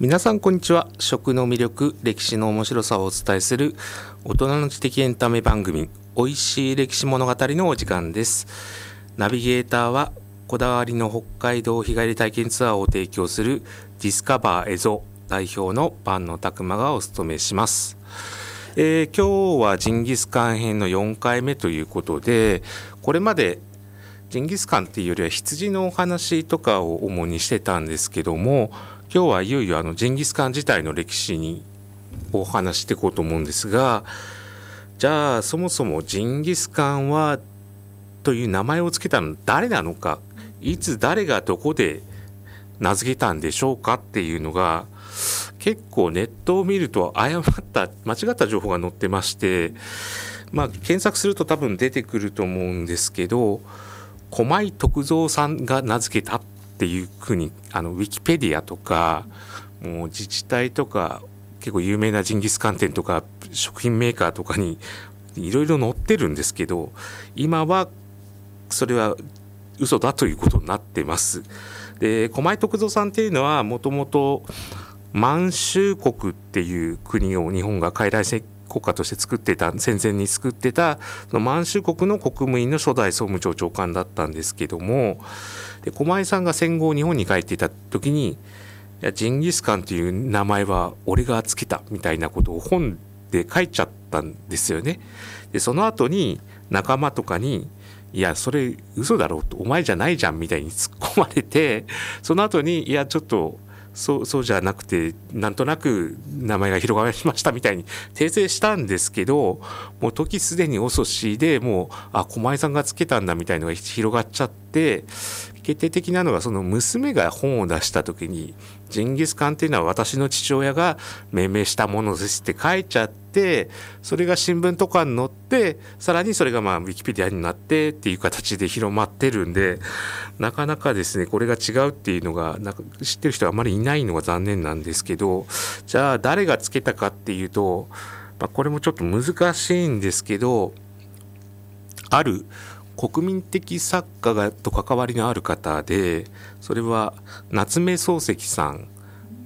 皆さんこんにちは。食の魅力歴史の面白さをお伝えする大人の知的エンタメ番組おいしい歴史物語のお時間です。ナビゲーターはこだわりの北海道日帰り体験ツアーを提供するディスカバーエゾ代表の万野拓馬がお務めします。えー、今日はジンギスカン編の4回目ということでこれまでジンギスカンっていうよりは羊のお話とかを主にしてたんですけども今日はいよいよあのジンギスカン自体の歴史にお話していこうと思うんですがじゃあそもそもジンギスカンはという名前を付けたの誰なのかいつ誰がどこで名付けたんでしょうかっていうのが結構ネットを見ると誤った間違った情報が載ってましてまあ検索すると多分出てくると思うんですけど駒井徳三さんが名付けたっていうふうにあのウィキペディアとかもう自治体とか結構有名なジンギスカン店とか食品メーカーとかにいろいろ載ってるんですけど今はそれは嘘だということになってます。で駒井徳三さんっていうのはもともと満州国っていう国を日本が傀儡国家として作ってた戦前に作ってた満州国の国務院の初代総務庁長官だったんですけどもで狛江さんが戦後日本に帰っていた時にいやジンギスカンという名前は俺がつけたみたいなことを本で書いちゃったんですよね。でその後に仲間とかにいやそれ嘘だろうとお前じゃないじゃんみたいに突っ込まれてその後にいやちょっとそうそうじゃなくてなんとなく名前が広がりましたみたいに訂正したんですけどもう時すでに遅しでもうあ狛江さんがつけたんだみたいのが広がっちゃって決定的なのがその娘が本を出した時にジンギスカンっていうのは私の父親が命名したものですって書いちゃってそれが新聞とかに載ってさらにそれがまあウィキペディアになってっていう形で広まってるんでなかなかですねこれが違うっていうのがなんか知ってる人はあまりいないのが残念なんですけどじゃあ誰がつけたかっていうと、まあ、これもちょっと難しいんですけどある国民的作家がと関わりのある方でそれは夏目漱石さん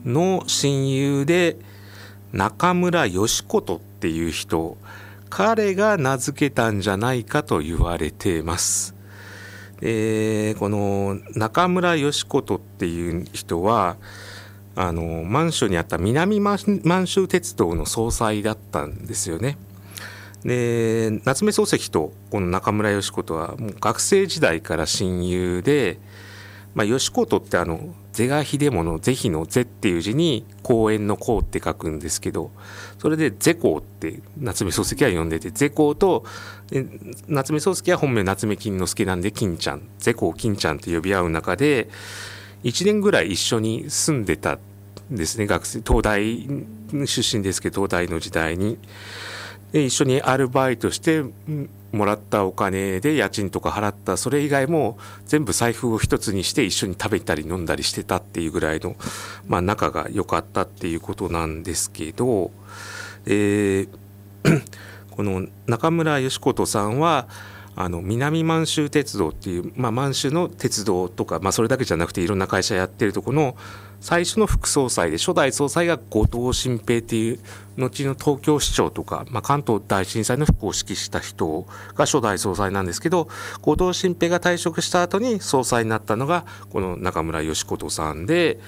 の親友で中村義琴っていう人彼が名付けたんじゃないかと言われています。えー、この中村義琴っていう人はあの満州にあった南満州鉄道の総裁だったんですよね。で夏目漱石とこの中村義子とはもう学生時代から親友で、まあ、義子とってあの是が非でもの是非の是っていう字に公園の公って書くんですけどそれで是公って夏目漱石は呼んでて是公と夏目漱石は本名夏目金之助なんで金ちゃん是公金ちゃんって呼び合う中で1年ぐらい一緒に住んでたんですね学生東大出身ですけど東大の時代に。一緒にアルバイトしてもらったお金で家賃とか払ったそれ以外も全部財布を一つにして一緒に食べたり飲んだりしてたっていうぐらいの、まあ、仲が良かったっていうことなんですけど、えー、この中村義琴さんはあの南満州鉄道っていう、まあ、満州の鉄道とか、まあ、それだけじゃなくていろんな会社やってるとこの最初の副総裁で初代総裁が後藤新平っていう後の東京市長とか、まあ、関東大震災の復興を指揮した人が初代総裁なんですけど後藤新平が退職した後に総裁になったのがこの中村義琴さんで。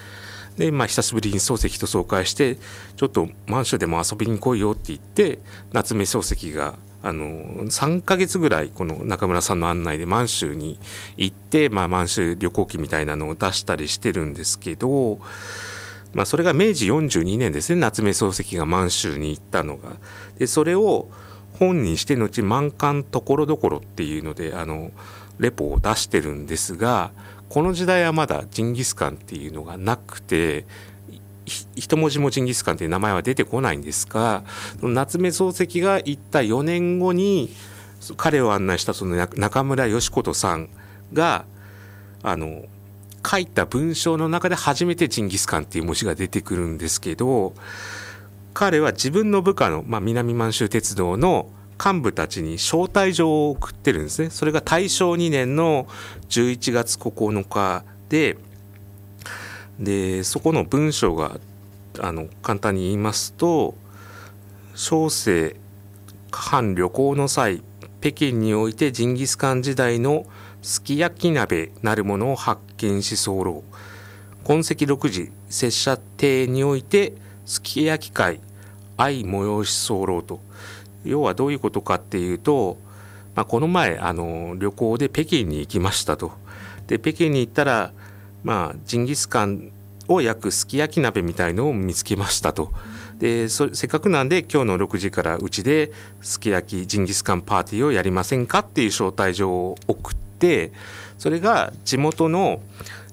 で、まあ、久しぶりに漱石と総会してちょっと満州でも遊びに来いよって言って夏目漱石があの3ヶ月ぐらいこの中村さんの案内で満州に行って、まあ、満州旅行記みたいなのを出したりしてるんですけど、まあ、それが明治42年ですね夏目漱石が満州に行ったのが。でそれを本にして後満館ところどころっていうのであのレポを出してるんですがこの時代はまだジンギスカンっていうのがなくて一文字もジンギスカンという名前は出てこないんですが夏目漱石が行った4年後に彼を案内したその中村義琴さんがあの書いた文章の中で初めてジンギスカンっていう文字が出てくるんですけど彼は自分の部下の、まあ、南満州鉄道の幹部たちに招待状を送ってるんですね。それが大正2年の11月9日ででそこの文章があの簡単に言いますと小生藩旅行の際北京においてジンギスカン時代のすき焼き鍋なるものを発見し候痕跡6時拙者邸においてすき焼き会愛催し候と要はどういうことかっていうと、まあ、この前あの旅行で北京に行きましたと。で北京に行ったら、まあ、ジンギスカンを焼くすき焼き鍋みたいのを見つけましたと。でせっかくなんで今日の6時からうちですき焼きジンギスカンパーティーをやりませんかっていう招待状を送ってそれが地元の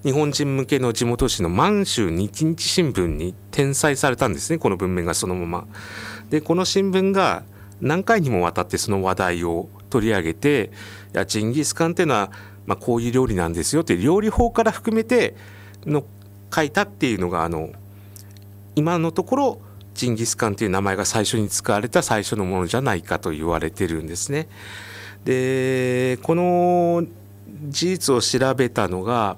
日本人向けの地元紙の満州日日新聞に転載されたんですねこの文面がそのまま。でこの新聞が何回にもわたってその話題を取り上げていやジンギスカンっていうのは、まあ、こういう料理なんですよって料理法から含めての書いたっていうのがあの今のところジンギスカンという名前が最初に使われた最初のものじゃないかと言われてるんですね。でこの事実を調べたのが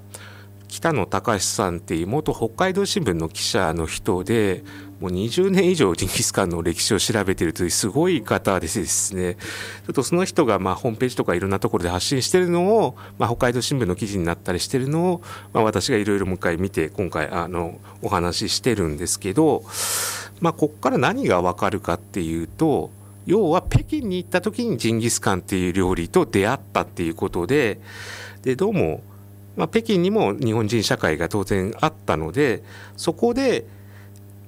北野隆さんっていう元北海道新聞の記者の人でもう20年以上ジンギスカンの歴史を調べているというすごい方でですね。ちょっとその人がまあホームページとかいろんなところで発信してるのを、まあ、北海道新聞の記事になったりしてるのを、まあ、私がいろいろもう一回見て今回あのお話ししてるんですけど、まあ、ここから何が分かるかっていうと要は北京に行った時にジンギスカンっていう料理と出会ったっていうことででどうも、まあ、北京にも日本人社会が当然あったのでそこで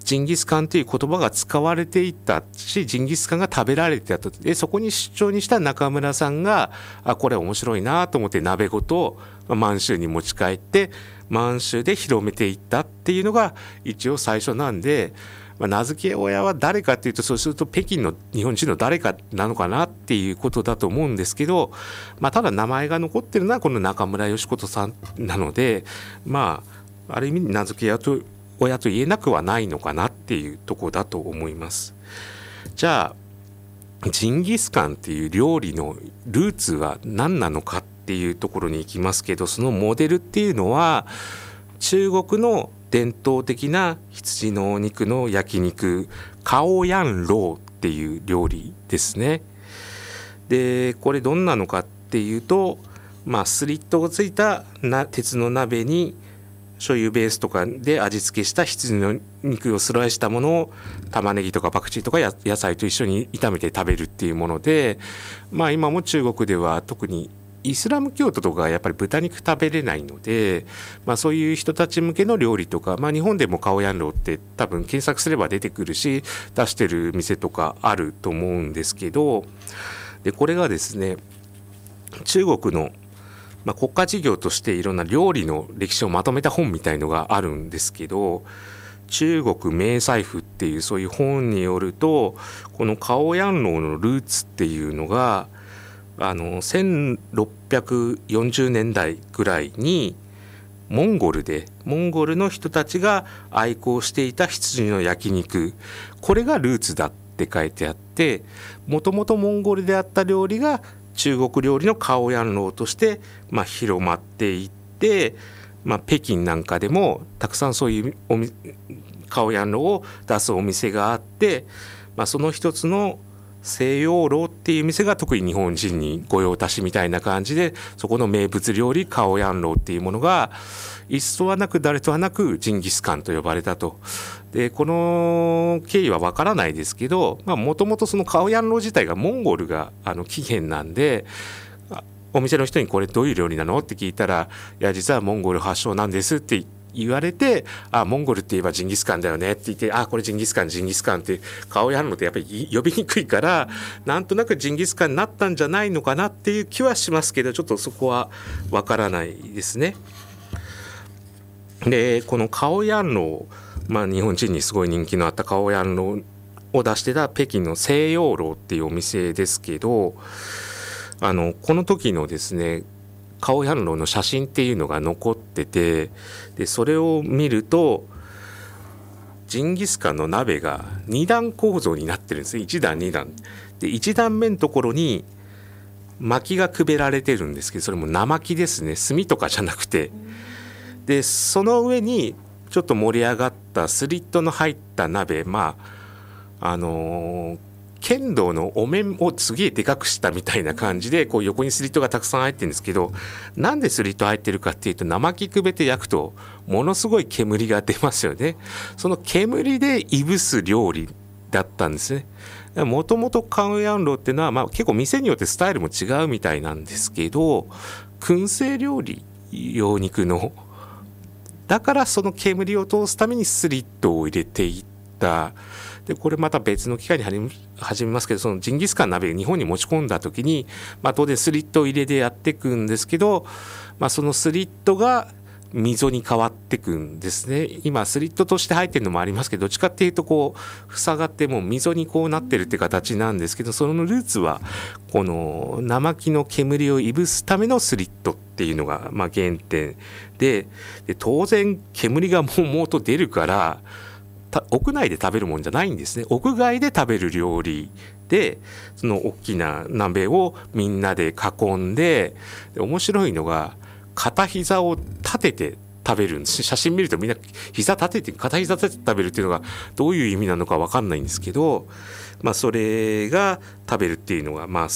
ジンギスカンという言葉が使われていったしジンギスカンが食べられてたとでそこに出張にした中村さんがあこれ面白いなと思って鍋ごと満州に持ち帰って満州で広めていったっていうのが一応最初なんで。まあ、名付け親は誰かっていうとそうすると北京の日本人の誰かなのかなっていうことだと思うんですけど、まあ、ただ名前が残ってるのはこの中村義琴さんなのでまあある意味名付け親と親と言えなくはないのかなっていうとこだと思います。じゃあジンギスカンっていう料理のルーツは何なのかっていうところに行きますけどそのモデルっていうのは中国の伝統的な羊のお肉の焼肉カオヤンローっていう料理ですね。でこれどんなのかっていうと、まあ、スリットがついたな鉄の鍋に醤油ベースとかで味付けした羊の肉をスライスしたものを玉ねぎとかパクチーとか野菜と一緒に炒めて食べるっていうものでまあ今も中国では特にイスラム教徒とかやっぱり豚肉食べれないので、まあ、そういう人たち向けの料理とか、まあ、日本でもカオヤンローって多分検索すれば出てくるし出してる店とかあると思うんですけどでこれがですね中国の、まあ、国家事業としていろんな料理の歴史をまとめた本みたいのがあるんですけど中国名財布っていうそういう本によるとこのカオヤンローのルーツっていうのがあの1640年代ぐらいにモンゴルでモンゴルの人たちが愛好していた羊の焼肉。これがルーツだって書いてあってもともとモンゴルであった料理が中国料理のカオヤンローとして、まあ、広まっていって、まあ、北京なんかでもたくさんそういうおみカオヤンローを出すお店があって、まあ、その一つの西洋楼っていう店が特に日本人に御用達みたいな感じでそこの名物料理カオヤンローっていうものが一とはなく誰とはなくジンギスカンと呼ばれたと。でこの経緯はわからないですけどもともとそのカオヤンロー自体がモンゴルがあの起源なんでお店の人にこれどういう料理なのって聞いたらいや実はモンゴル発祥なんですって言われてあモンゴルって言えばジンギスカンだよねって言ってあこれジンギスカンジンギスカンって顔やるのってやっぱり呼びにくいからなんとなくジンギスカンになったんじゃないのかなっていう気はしますけどちょっとそこはわからないですね。でこのカオヤンロー、まあ、日本人にすごい人気のあったカオヤンロを出してた北京の西洋楼っていうお店ですけどあのこの時のですね顔反応の写真っていうのが残っててでそれを見るとジンギスカンの鍋が2段構造になってるんです1段2段。で1段目のところに薪がくべられてるんですけどそれも生木ですね。炭とかじゃなくて。でその上にちょっと盛り上がったスリットの入った鍋まああのー剣道のお面をすげえでかくしたみたいな感じでこう横にスリットがたくさん入ってるんですけどなんでスリット入ってるかっていうと生木くべて焼くとものすごい煙が出ますよね。その煙でいぶす料理だったんですね。もともとカウヤンロっていうのは、まあ、結構店によってスタイルも違うみたいなんですけど燻製料理羊肉のだからその煙を通すためにスリットを入れていった。でこれまた別の機会に始めますけどそのジンギスカン鍋を日本に持ち込んだ時に、まあ、当然スリットを入れてやっていくんですけど、まあ、そのスリットが溝に変わってくんですね。今スリットとして入ってるのもありますけどどっちかっていうとこう塞がってもう溝にこうなってるって形なんですけどそのルーツはこの生木の煙をいぶすためのスリットっていうのがま原点でで当然煙がもうもうと出るから屋内で食べるもんじゃないんですね。屋外で食べる料理でその大きな鍋をみんなで囲んで面白いのが片膝を立てて食べるんです。写真見るとみんな膝立てて片膝立てて食べるっていうのがどういう意味なのか分かんないんですけど、まあ、それが食べるっていうのが、まあ、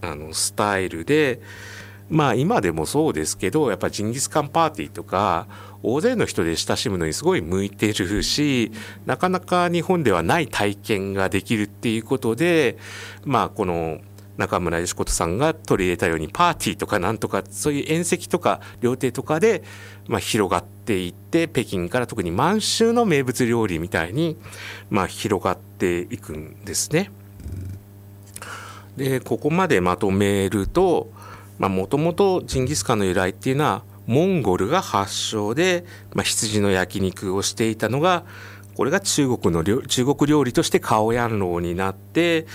あのスタイルでまあ今でもそうですけどやっぱジンギスカンパーティーとか大勢の人で親しむのにすごい向いてるしなかなか日本ではない体験ができるっていうことでまあこの中村義琴さんが取り入れたようにパーティーとかなんとかそういう宴席とか料亭とかで、まあ、広がっていって北京から特に満州の名物料理みたいに、まあ、広がっていくんですね。でここまでまとめるともともとジンギスカンの由来っていうのはモンゴルが発祥で、まあ、羊の焼肉をしていたのがこれが中国の中国料理としてカオヤンローになって、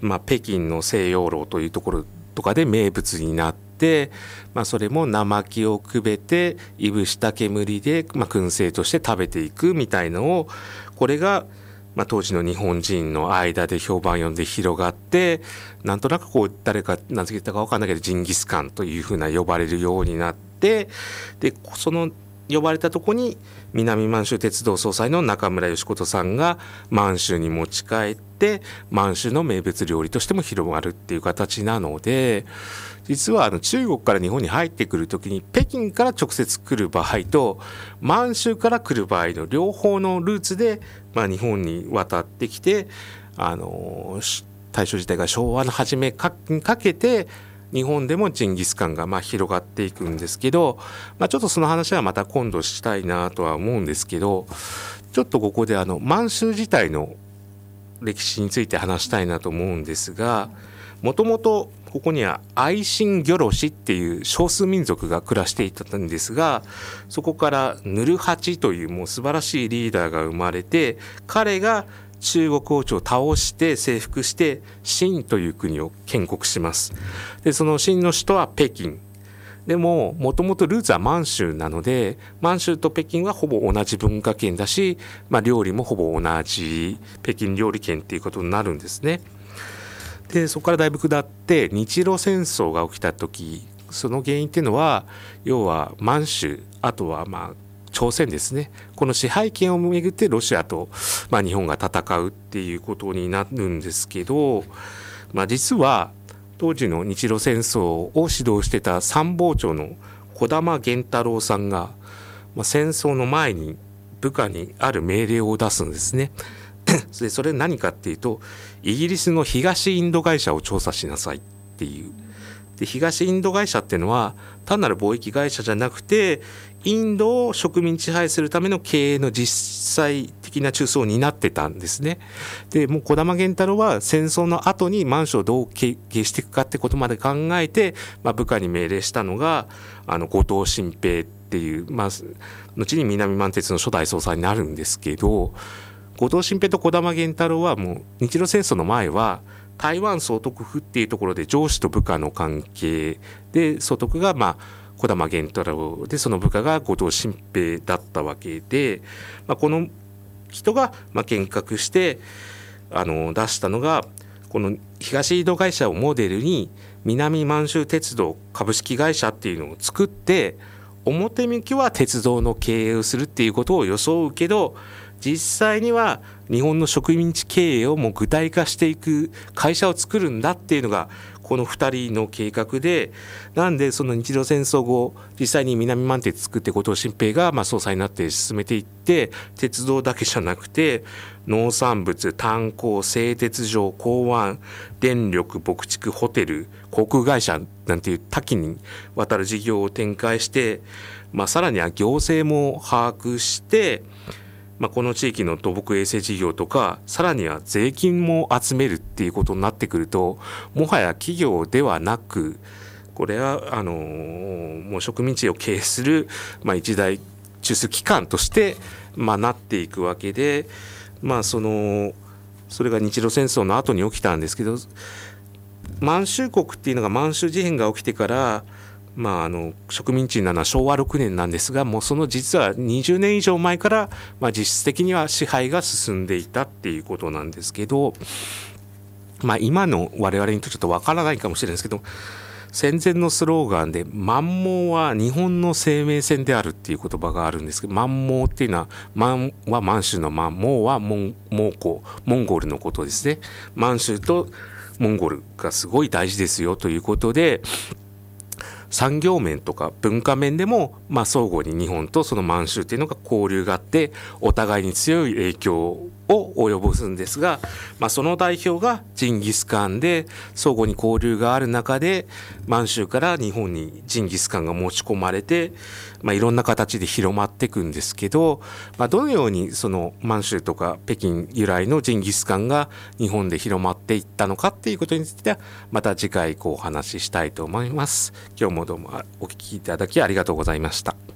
まあ、北京の西洋楼というところとかで名物になって、まあ、それも生木をくべていぶした煙で、まあ、燻製として食べていくみたいのをこれがまあ、当時の日本人の間で評判を呼んで広がってなんとなくこう誰か名付けたか分かんないけどジンギスカンというふうな呼ばれるようになってでその呼ばれたとこに南満州鉄道総裁の中村義琴さんが満州に持ち帰って満州の名物料理としても広がるっていう形なので実はあの中国から日本に入ってくる時に北京から直接来る場合と満州から来る場合の両方のルーツで、まあ、日本に渡ってきてあの大正時代が昭和の初めにかけて日本でもジンギスカンがま広がっていくんですけど、まあ、ちょっとその話はまた今度したいなとは思うんですけどちょっとここであの満州自体の歴史について話したいなと思うんですがもともとここにはアイシンギョロシっていう少数民族が暮らしていたんですがそこからヌルハチというもう素晴らしいリーダーが生まれて彼が中国王朝を倒して征服して清という国を建国しますでその清の首都は北京でももともとルーツは満州なので満州と北京はほぼ同じ文化圏だし、まあ、料理もほぼ同じ北京料理圏っていうことになるんですね。でそこからだいぶ下って日露戦争が起きた時その原因っていうのは要は満州あとはまあ朝鮮ですねこの支配権をめぐってロシアと、まあ、日本が戦うっていうことになるんですけど、まあ、実は当時の日露戦争を指導してた参謀長の児玉源太郎さんが、まあ、戦争の前に部下にある命令を出すんですね。でそれ何かっていうとイギリスの東インド会社を調査しなさいっていうで東インド会社っていうのは単なる貿易会社じゃなくてインドを植民地配するための経営の実際的な中枢を担ってたんですね。でもう児玉源太郎は戦争の後に満州をどう経営していくかってことまで考えて、まあ、部下に命令したのがあの後藤新平っていう、まあ、後に南満鉄の初代総裁になるんですけど後藤新平と児玉源太郎はもう日露戦争の前は台湾総督府っていうところで上司と部下の関係で総督がまあ児玉源太郎でその部下が後藤新平だったわけで、まあ、この人がまあ見学してあの出したのがこの東井戸会社をモデルに南満州鉄道株式会社っていうのを作って表向きは鉄道の経営をするっていうことを装うけど実際には日本の植民地経営をもう具体化していく会社を作るんだっていうのがこの2人の計画でなんでその日露戦争後実際に南満鉄作って後藤新平がまあ総裁になって進めていって鉄道だけじゃなくて農産物炭鉱製鉄所港湾電力牧畜ホテル航空会社なんていう多岐にわたる事業を展開して、まあ、さらには行政も把握してまあ、この地域の土木衛生事業とかさらには税金も集めるっていうことになってくるともはや企業ではなくこれはあのもう植民地を経営する、まあ、一大中枢機関として、まあ、なっていくわけで、まあ、そのそれが日露戦争の後に起きたんですけど満州国っていうのが満州事変が起きてからまあ、あの植民地になるのは昭和6年なんですがもうその実は20年以上前から、まあ、実質的には支配が進んでいたっていうことなんですけど、まあ、今の我々にとちょっとわからないかもしれないですけど戦前のスローガンで「満蒙は日本の生命線である」っていう言葉があるんですけど満蒙っていうのは満は満州の満蒙は蒙古モンゴルのことですね。満州とモンゴルがすごい大事ですよということで産業面とか文化面でも、まあ、相互に日本とその満州っていうのが交流があってお互いに強い影響を及ぼすんですが、まあ、その代表がジンギスカンで相互に交流がある中で満州から日本にジンギスカンが持ち込まれて、まあ、いろんな形で広まっていくんですけど、まあ、どのようにその満州とか北京由来のジンギスカンが日本で広まっていったのかっていうことについてはまた次回こうお話ししたいと思います。今日もどうもお聞きいただきありがとうございましたした。